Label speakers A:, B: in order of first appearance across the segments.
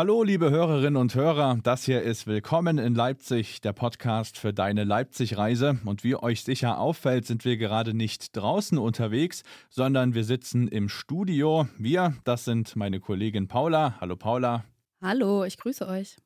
A: Hallo, liebe Hörerinnen und Hörer, das hier ist Willkommen in Leipzig, der Podcast für deine Leipzig-Reise. Und wie euch sicher auffällt, sind wir gerade nicht draußen unterwegs, sondern wir sitzen im Studio. Wir, das sind meine Kollegin Paula. Hallo Paula.
B: Hallo, ich grüße euch.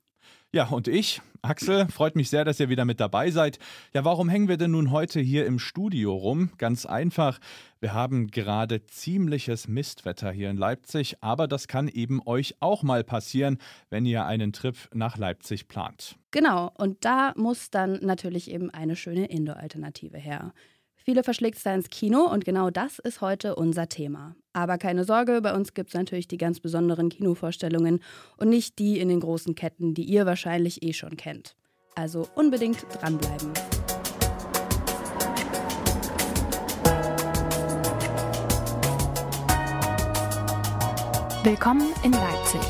A: Ja, und ich, Axel, freut mich sehr, dass ihr wieder mit dabei seid. Ja, warum hängen wir denn nun heute hier im Studio rum? Ganz einfach, wir haben gerade ziemliches Mistwetter hier in Leipzig, aber das kann eben euch auch mal passieren, wenn ihr einen Trip nach Leipzig plant.
B: Genau, und da muss dann natürlich eben eine schöne Indoor-Alternative her. Viele verschlägt es da ins Kino und genau das ist heute unser Thema. Aber keine Sorge, bei uns gibt es natürlich die ganz besonderen Kinovorstellungen und nicht die in den großen Ketten, die ihr wahrscheinlich eh schon kennt. Also unbedingt dranbleiben.
C: Willkommen in Leipzig,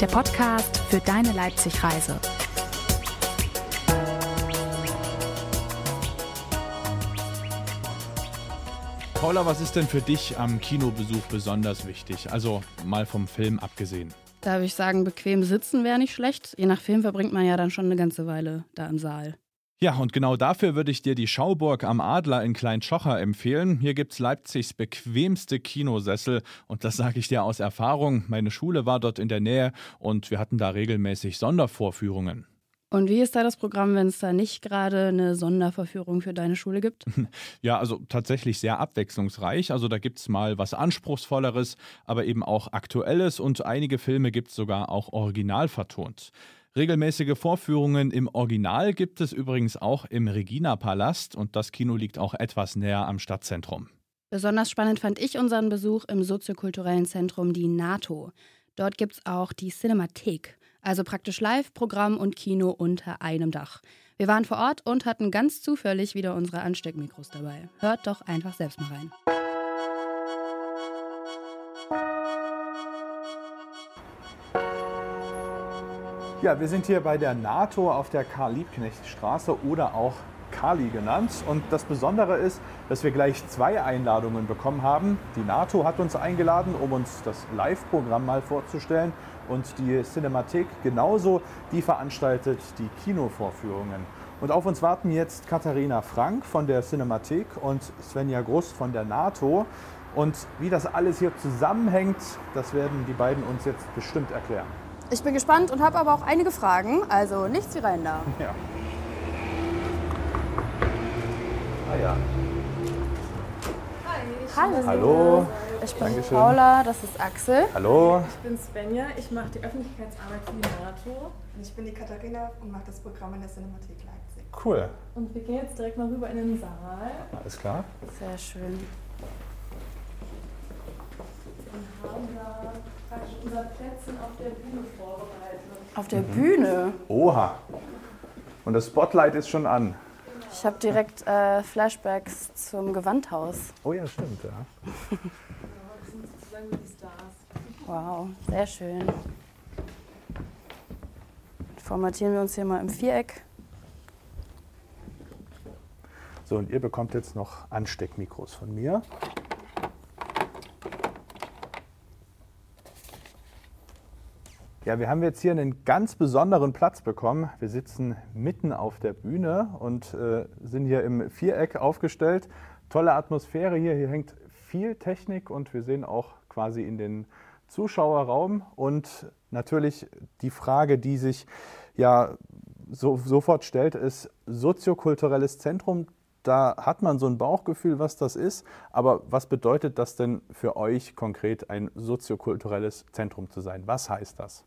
C: der Podcast für deine Leipzig-Reise.
A: Paula, was ist denn für dich am Kinobesuch besonders wichtig? Also mal vom Film abgesehen.
B: Da würde ich sagen, bequem sitzen wäre nicht schlecht. Je nach Film verbringt man ja dann schon eine ganze Weile da im Saal.
A: Ja, und genau dafür würde ich dir die Schauburg am Adler in Kleinschocher empfehlen. Hier gibt es Leipzigs bequemste Kinosessel und das sage ich dir aus Erfahrung. Meine Schule war dort in der Nähe und wir hatten da regelmäßig Sondervorführungen.
B: Und wie ist da das Programm, wenn es da nicht gerade eine Sonderverführung für deine Schule gibt?
A: Ja, also tatsächlich sehr abwechslungsreich. Also da gibt es mal was Anspruchsvolleres, aber eben auch Aktuelles und einige Filme gibt es sogar auch original vertont. Regelmäßige Vorführungen im Original gibt es übrigens auch im Regina-Palast und das Kino liegt auch etwas näher am Stadtzentrum.
B: Besonders spannend fand ich unseren Besuch im soziokulturellen Zentrum die NATO. Dort gibt es auch die Cinemathek. Also praktisch Live-Programm und Kino unter einem Dach. Wir waren vor Ort und hatten ganz zufällig wieder unsere Ansteckmikros dabei. Hört doch einfach selbst mal rein.
A: Ja, wir sind hier bei der NATO auf der Karl-Liebknecht-Straße oder auch Kali genannt. Und das Besondere ist, dass wir gleich zwei Einladungen bekommen haben. Die NATO hat uns eingeladen, um uns das Live-Programm mal vorzustellen und die Cinemathek genauso, die veranstaltet die Kinovorführungen. Und auf uns warten jetzt Katharina Frank von der Cinemathek und Svenja Gruss von der NATO. Und wie das alles hier zusammenhängt, das werden die beiden uns jetzt bestimmt erklären.
D: Ich bin gespannt und habe aber auch einige Fragen, also nichts wie rein da.
A: Ja. Ja.
D: Hallo.
A: Hallo.
D: Ich bin
A: Dankeschön.
D: Paula, das ist Axel.
A: Hallo.
E: Ich bin Svenja, ich mache die Öffentlichkeitsarbeit für die NATO.
F: Und ich bin die Katharina und mache das Programm in der Cinemathek Leipzig.
A: Cool.
E: Und wir gehen jetzt direkt mal rüber in den Saal
A: Alles klar.
D: Sehr schön.
E: und haben da praktisch unser Plätzchen auf der Bühne vorbereitet.
D: Auf der Bühne.
A: Oha. Und das Spotlight ist schon an.
D: Ich habe direkt äh, Flashbacks zum Gewandhaus.
A: Oh ja, stimmt, ja.
D: Wow, sehr schön. Formatieren wir uns hier mal im Viereck.
A: So, und ihr bekommt jetzt noch Ansteckmikros von mir. Ja, wir haben jetzt hier einen ganz besonderen Platz bekommen. Wir sitzen mitten auf der Bühne und äh, sind hier im Viereck aufgestellt. Tolle Atmosphäre hier. Hier hängt viel Technik und wir sehen auch quasi in den Zuschauerraum. Und natürlich die Frage, die sich ja so, sofort stellt, ist soziokulturelles Zentrum. Da hat man so ein Bauchgefühl, was das ist. Aber was bedeutet das denn für euch konkret, ein soziokulturelles Zentrum zu sein? Was heißt das?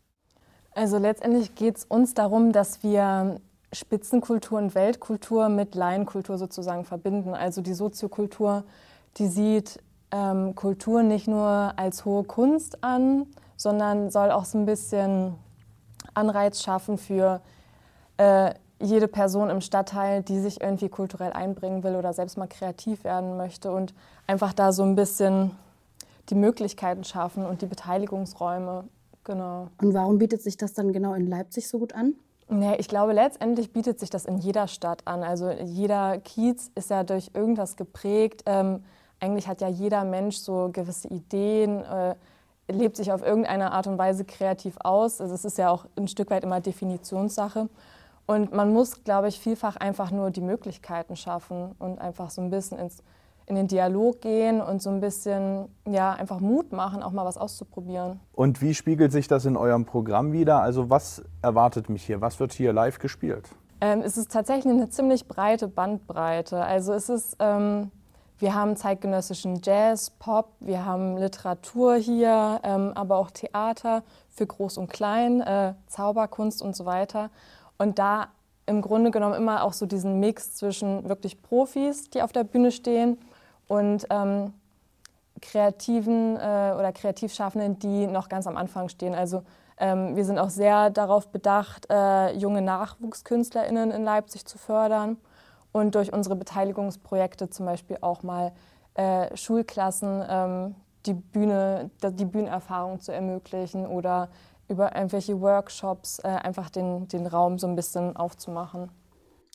G: Also letztendlich geht es uns darum, dass wir Spitzenkultur und Weltkultur mit Laienkultur sozusagen verbinden. Also die Soziokultur, die sieht ähm, Kultur nicht nur als hohe Kunst an, sondern soll auch so ein bisschen Anreiz schaffen für äh, jede Person im Stadtteil, die sich irgendwie kulturell einbringen will oder selbst mal kreativ werden möchte und einfach da so ein bisschen die Möglichkeiten schaffen und die Beteiligungsräume. Genau.
B: Und warum bietet sich das dann genau in Leipzig so gut an?
G: Nee, ich glaube, letztendlich bietet sich das in jeder Stadt an. Also jeder Kiez ist ja durch irgendwas geprägt. Ähm, eigentlich hat ja jeder Mensch so gewisse Ideen, äh, lebt sich auf irgendeine Art und Weise kreativ aus. Also es ist ja auch ein Stück weit immer Definitionssache. Und man muss, glaube ich, vielfach einfach nur die Möglichkeiten schaffen und einfach so ein bisschen ins, in den Dialog gehen und so ein bisschen ja, einfach Mut machen, auch mal was auszuprobieren.
A: Und wie spiegelt sich das in eurem Programm wieder? Also was erwartet mich hier? Was wird hier live gespielt?
G: Ähm, es ist tatsächlich eine ziemlich breite Bandbreite. Also es ist, ähm, wir haben zeitgenössischen Jazz, Pop, wir haben Literatur hier, ähm, aber auch Theater für Groß und Klein, äh, Zauberkunst und so weiter. Und da im Grunde genommen immer auch so diesen Mix zwischen wirklich Profis, die auf der Bühne stehen, und ähm, Kreativen äh, oder Kreativschaffenden, die noch ganz am Anfang stehen. Also ähm, wir sind auch sehr darauf bedacht, äh, junge NachwuchskünstlerInnen in Leipzig zu fördern und durch unsere Beteiligungsprojekte zum Beispiel auch mal äh, Schulklassen ähm, die, Bühne, die Bühnenerfahrung zu ermöglichen oder über irgendwelche Workshops äh, einfach den, den Raum so ein bisschen aufzumachen.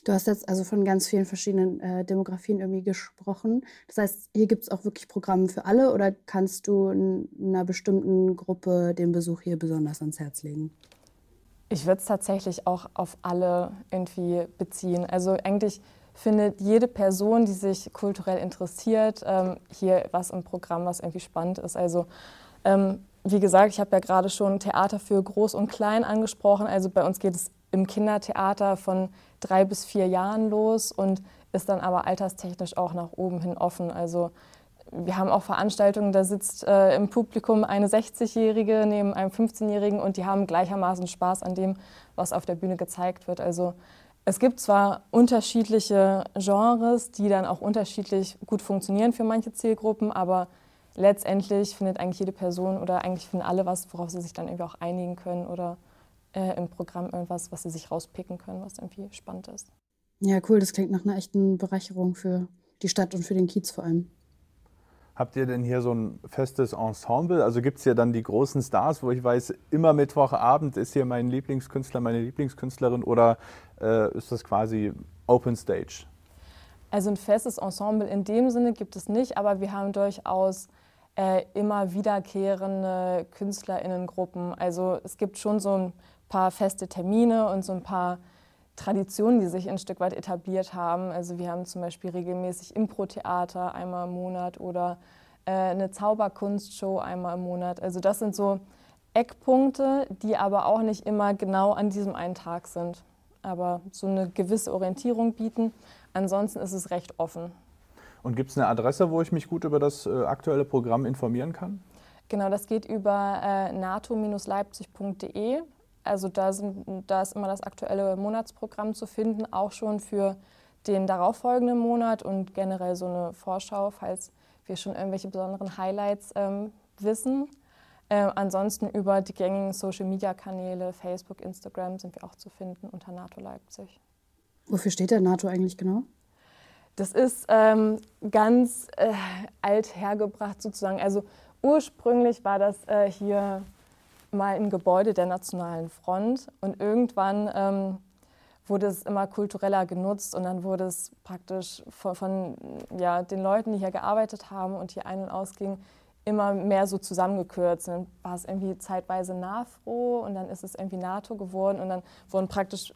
B: Du hast jetzt also von ganz vielen verschiedenen äh, Demografien irgendwie gesprochen. Das heißt, hier gibt es auch wirklich Programme für alle oder kannst du einer bestimmten Gruppe den Besuch hier besonders ans Herz legen?
G: Ich würde es tatsächlich auch auf alle irgendwie beziehen. Also eigentlich findet jede Person, die sich kulturell interessiert, ähm, hier was im Programm, was irgendwie spannend ist. Also ähm, wie gesagt, ich habe ja gerade schon Theater für Groß und Klein angesprochen. Also bei uns geht es im Kindertheater von drei bis vier Jahren los und ist dann aber alterstechnisch auch nach oben hin offen. Also wir haben auch Veranstaltungen, da sitzt äh, im Publikum eine 60-Jährige neben einem 15-Jährigen und die haben gleichermaßen Spaß an dem, was auf der Bühne gezeigt wird. Also es gibt zwar unterschiedliche Genres, die dann auch unterschiedlich gut funktionieren für manche Zielgruppen, aber letztendlich findet eigentlich jede Person oder eigentlich finden alle was, worauf sie sich dann irgendwie auch einigen können oder äh, im Programm irgendwas, was sie sich rauspicken können, was irgendwie spannend ist.
B: Ja, cool. Das klingt nach einer echten Bereicherung für die Stadt und für den Kiez vor allem.
A: Habt ihr denn hier so ein festes Ensemble? Also gibt es hier dann die großen Stars, wo ich weiß, immer Mittwochabend ist hier mein Lieblingskünstler, meine Lieblingskünstlerin oder äh, ist das quasi Open Stage?
G: Also ein festes Ensemble in dem Sinne gibt es nicht, aber wir haben durchaus äh, immer wiederkehrende KünstlerInnengruppen. Also es gibt schon so ein paar feste Termine und so ein paar Traditionen, die sich ein Stück weit etabliert haben. Also wir haben zum Beispiel regelmäßig Impro-Theater einmal im Monat oder äh, eine Zauberkunstshow einmal im Monat. Also das sind so Eckpunkte, die aber auch nicht immer genau an diesem einen Tag sind, aber so eine gewisse Orientierung bieten. Ansonsten ist es recht offen.
A: Und gibt es eine Adresse, wo ich mich gut über das äh, aktuelle Programm informieren kann?
G: Genau, das geht über äh, nato-leipzig.de. Also da, sind, da ist immer das aktuelle Monatsprogramm zu finden, auch schon für den darauffolgenden Monat und generell so eine Vorschau, falls wir schon irgendwelche besonderen Highlights ähm, wissen. Äh, ansonsten über die gängigen Social-Media-Kanäle, Facebook, Instagram sind wir auch zu finden unter NATO Leipzig.
B: Wofür steht der NATO eigentlich genau?
G: Das ist ähm, ganz äh, alt hergebracht sozusagen. Also ursprünglich war das äh, hier mal ein Gebäude der Nationalen Front und irgendwann ähm, wurde es immer kultureller genutzt und dann wurde es praktisch von, von, ja, den Leuten, die hier gearbeitet haben und hier ein- und ausgingen, immer mehr so zusammengekürzt. Dann war es irgendwie zeitweise NAFRO und dann ist es irgendwie NATO geworden und dann wurden praktisch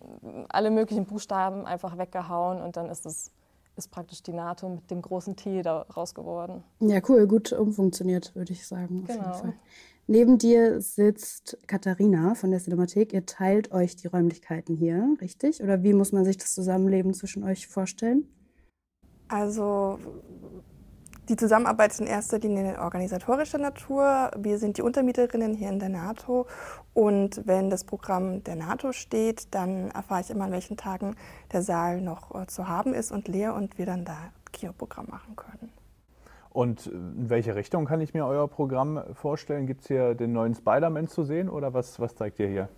G: alle möglichen Buchstaben einfach weggehauen und dann ist es ist praktisch die NATO mit dem großen T daraus geworden.
B: Ja, cool, gut umfunktioniert, würde ich sagen.
G: genau.
B: Neben dir sitzt Katharina von der Cinemathek. Ihr teilt euch die Räumlichkeiten hier, richtig? Oder wie muss man sich das Zusammenleben zwischen euch vorstellen?
F: Also die Zusammenarbeit ist in erster Linie organisatorischer Natur. Wir sind die Untermieterinnen hier in der NATO und wenn das Programm der NATO steht, dann erfahre ich immer, an welchen Tagen der Saal noch äh, zu haben ist und leer und wir dann da Kinoprogramm machen können.
A: Und in welche Richtung kann ich mir euer Programm vorstellen? Gibt es hier den neuen Spider-Man zu sehen oder was, was zeigt ihr hier?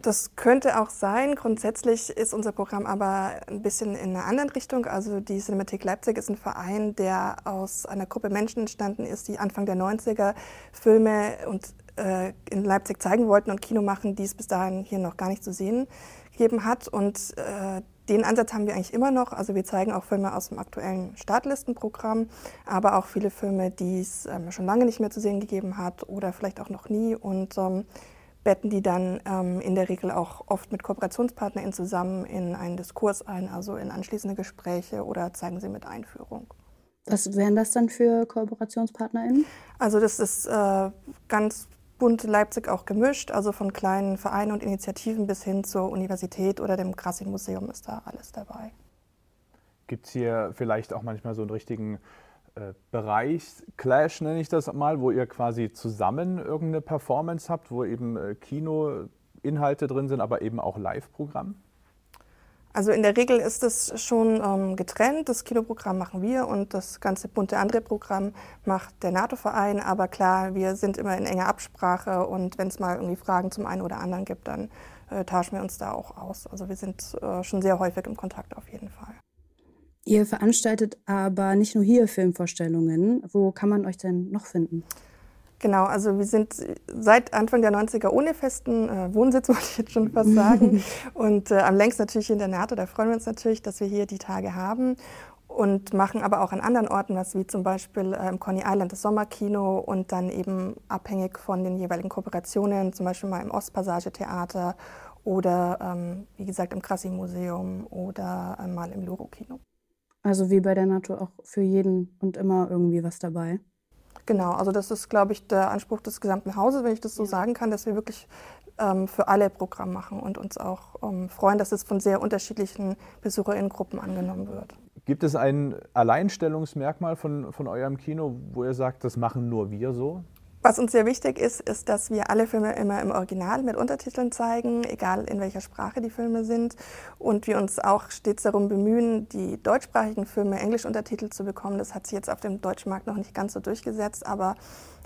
F: Das könnte auch sein. Grundsätzlich ist unser Programm aber ein bisschen in einer anderen Richtung. Also die Cinemathek Leipzig ist ein Verein, der aus einer Gruppe Menschen entstanden ist, die Anfang der 90er Filme und, äh, in Leipzig zeigen wollten und Kino machen, die es bis dahin hier noch gar nicht zu sehen gegeben hat. Und äh, den Ansatz haben wir eigentlich immer noch. Also wir zeigen auch Filme aus dem aktuellen Startlistenprogramm, aber auch viele Filme, die es ähm, schon lange nicht mehr zu sehen gegeben hat oder vielleicht auch noch nie und ähm, betten die dann ähm, in der Regel auch oft mit KooperationspartnerInnen zusammen in einen Diskurs ein, also in anschließende Gespräche oder zeigen sie mit Einführung.
B: Was wären das dann für KooperationspartnerInnen?
F: Also das ist äh, ganz bunt Leipzig auch gemischt, also von kleinen Vereinen und Initiativen bis hin zur Universität oder dem Grassi-Museum ist da alles dabei.
A: Gibt es hier vielleicht auch manchmal so einen richtigen äh, Bereichsclash, nenne ich das mal, wo ihr quasi zusammen irgendeine Performance habt, wo eben äh, Kinoinhalte drin sind, aber eben auch Live-Programm?
F: Also in der Regel ist es schon ähm, getrennt. Das Kinoprogramm machen wir und das ganze bunte andere Programm macht der NATO-Verein. Aber klar, wir sind immer in enger Absprache und wenn es mal irgendwie Fragen zum einen oder anderen gibt, dann äh, tauschen wir uns da auch aus. Also wir sind äh, schon sehr häufig im Kontakt auf jeden Fall.
B: Ihr veranstaltet aber nicht nur hier Filmvorstellungen. Wo kann man euch denn noch finden?
F: Genau, also wir sind seit Anfang der 90er ohne festen äh, Wohnsitz, wollte ich jetzt schon fast sagen. und äh, am längst natürlich in der NATO, da freuen wir uns natürlich, dass wir hier die Tage haben. Und machen aber auch an anderen Orten was, wie zum Beispiel äh, im Coney Island das Sommerkino und dann eben abhängig von den jeweiligen Kooperationen, zum Beispiel mal im Ostpassage Theater oder ähm, wie gesagt im Krassi-Museum oder äh, mal im Luro-Kino.
B: Also wie bei der NATO auch für jeden und immer irgendwie was dabei.
F: Genau, also das ist, glaube ich, der Anspruch des gesamten Hauses, wenn ich das so ja. sagen kann, dass wir wirklich ähm, für alle Programm machen und uns auch ähm, freuen, dass es von sehr unterschiedlichen Besucherinnengruppen angenommen wird.
A: Gibt es ein Alleinstellungsmerkmal von, von eurem Kino, wo ihr sagt, das machen nur wir so?
F: Was uns sehr wichtig ist, ist, dass wir alle Filme immer im Original mit Untertiteln zeigen, egal in welcher Sprache die Filme sind. Und wir uns auch stets darum bemühen, die deutschsprachigen Filme englisch untertitelt zu bekommen. Das hat sich jetzt auf dem deutschen Markt noch nicht ganz so durchgesetzt, aber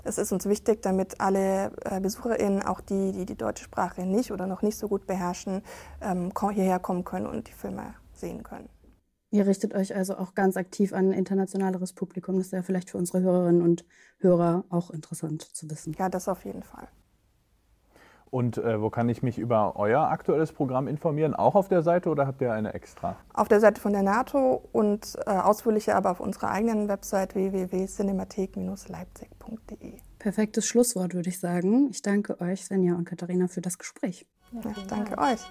F: es ist uns wichtig, damit alle äh, BesucherInnen, auch die, die die deutsche Sprache nicht oder noch nicht so gut beherrschen, ähm, hierher kommen können und die Filme sehen können.
B: Ihr richtet euch also auch ganz aktiv an ein internationaleres Publikum. Das ist ja vielleicht für unsere Hörerinnen und Hörer auch interessant zu wissen.
F: Ja, das auf jeden Fall.
A: Und äh, wo kann ich mich über euer aktuelles Programm informieren? Auch auf der Seite oder habt ihr eine extra?
F: Auf der Seite von der NATO und äh, ausführlicher aber auf unserer eigenen Website www.cinemathek-leipzig.de.
B: Perfektes Schlusswort, würde ich sagen. Ich danke euch, Svenja und Katharina, für das Gespräch.
F: Ja, danke euch.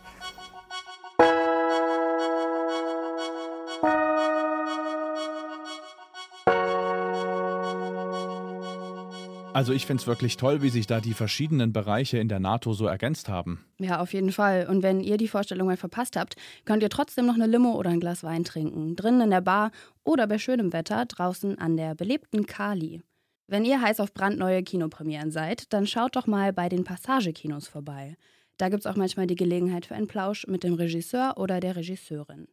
A: Also ich finde es wirklich toll, wie sich da die verschiedenen Bereiche in der NATO so ergänzt haben.
B: Ja, auf jeden Fall. Und wenn ihr die Vorstellung mal verpasst habt, könnt ihr trotzdem noch eine Limo oder ein Glas Wein trinken. Drinnen in der Bar oder bei schönem Wetter draußen an der belebten Kali. Wenn ihr heiß auf brandneue Kinopremieren seid, dann schaut doch mal bei den Passagekinos vorbei. Da gibt es auch manchmal die Gelegenheit für einen Plausch mit dem Regisseur oder der Regisseurin.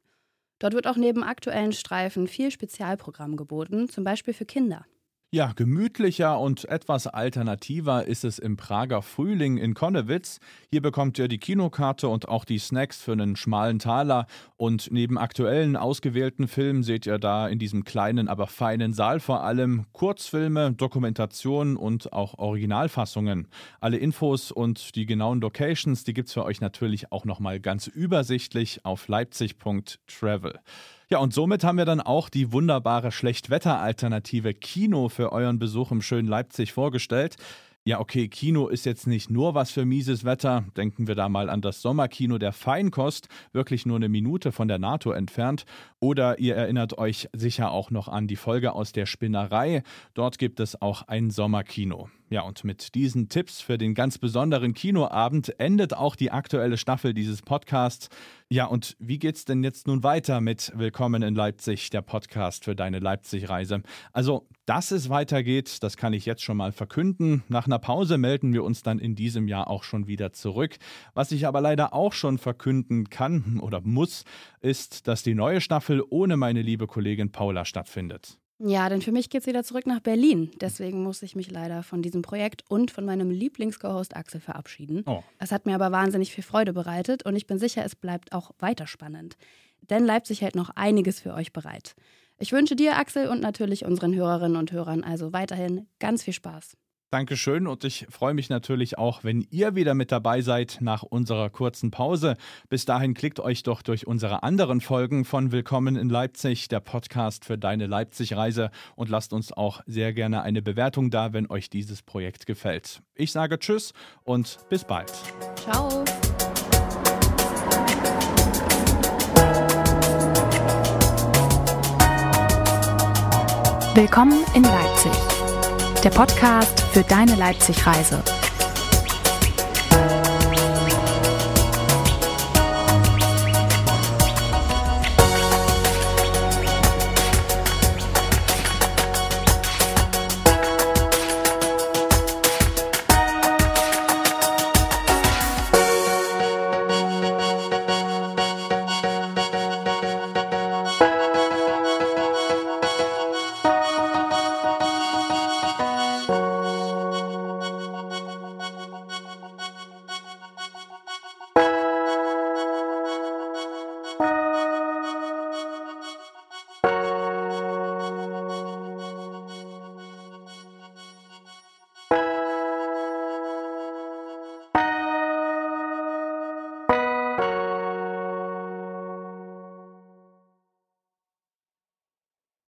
B: Dort wird auch neben aktuellen Streifen viel Spezialprogramm geboten, zum Beispiel für Kinder.
A: Ja, gemütlicher und etwas alternativer ist es im Prager Frühling in Konnewitz. Hier bekommt ihr die Kinokarte und auch die Snacks für einen schmalen Taler. Und neben aktuellen ausgewählten Filmen seht ihr da in diesem kleinen, aber feinen Saal vor allem Kurzfilme, Dokumentationen und auch Originalfassungen. Alle Infos und die genauen Locations, die gibt es für euch natürlich auch nochmal ganz übersichtlich auf leipzig.travel. Ja, und somit haben wir dann auch die wunderbare Schlechtwetter-Alternative Kino für euren Besuch im schönen Leipzig vorgestellt. Ja, okay, Kino ist jetzt nicht nur was für mieses Wetter. Denken wir da mal an das Sommerkino der Feinkost, wirklich nur eine Minute von der NATO entfernt. Oder ihr erinnert euch sicher auch noch an die Folge aus der Spinnerei. Dort gibt es auch ein Sommerkino. Ja, und mit diesen Tipps für den ganz besonderen Kinoabend endet auch die aktuelle Staffel dieses Podcasts. Ja, und wie geht's denn jetzt nun weiter mit Willkommen in Leipzig, der Podcast für deine Leipzig-Reise? Also, dass es weitergeht, das kann ich jetzt schon mal verkünden. Nach einer Pause melden wir uns dann in diesem Jahr auch schon wieder zurück. Was ich aber leider auch schon verkünden kann oder muss, ist, dass die neue Staffel ohne meine liebe Kollegin Paula stattfindet.
B: Ja, denn für mich geht es wieder zurück nach Berlin. Deswegen muss ich mich leider von diesem Projekt und von meinem Lieblings-Co-Host Axel verabschieden. Oh. Es hat mir aber wahnsinnig viel Freude bereitet und ich bin sicher, es bleibt auch weiter spannend. Denn Leipzig hält noch einiges für euch bereit. Ich wünsche dir, Axel, und natürlich unseren Hörerinnen und Hörern also weiterhin ganz viel Spaß.
A: Dankeschön und ich freue mich natürlich auch, wenn ihr wieder mit dabei seid nach unserer kurzen Pause. Bis dahin klickt euch doch durch unsere anderen Folgen von Willkommen in Leipzig, der Podcast für deine Leipzig-Reise und lasst uns auch sehr gerne eine Bewertung da, wenn euch dieses Projekt gefällt. Ich sage Tschüss und bis bald.
B: Ciao.
C: Willkommen in Leipzig der Podcast für deine Leipzig-Reise.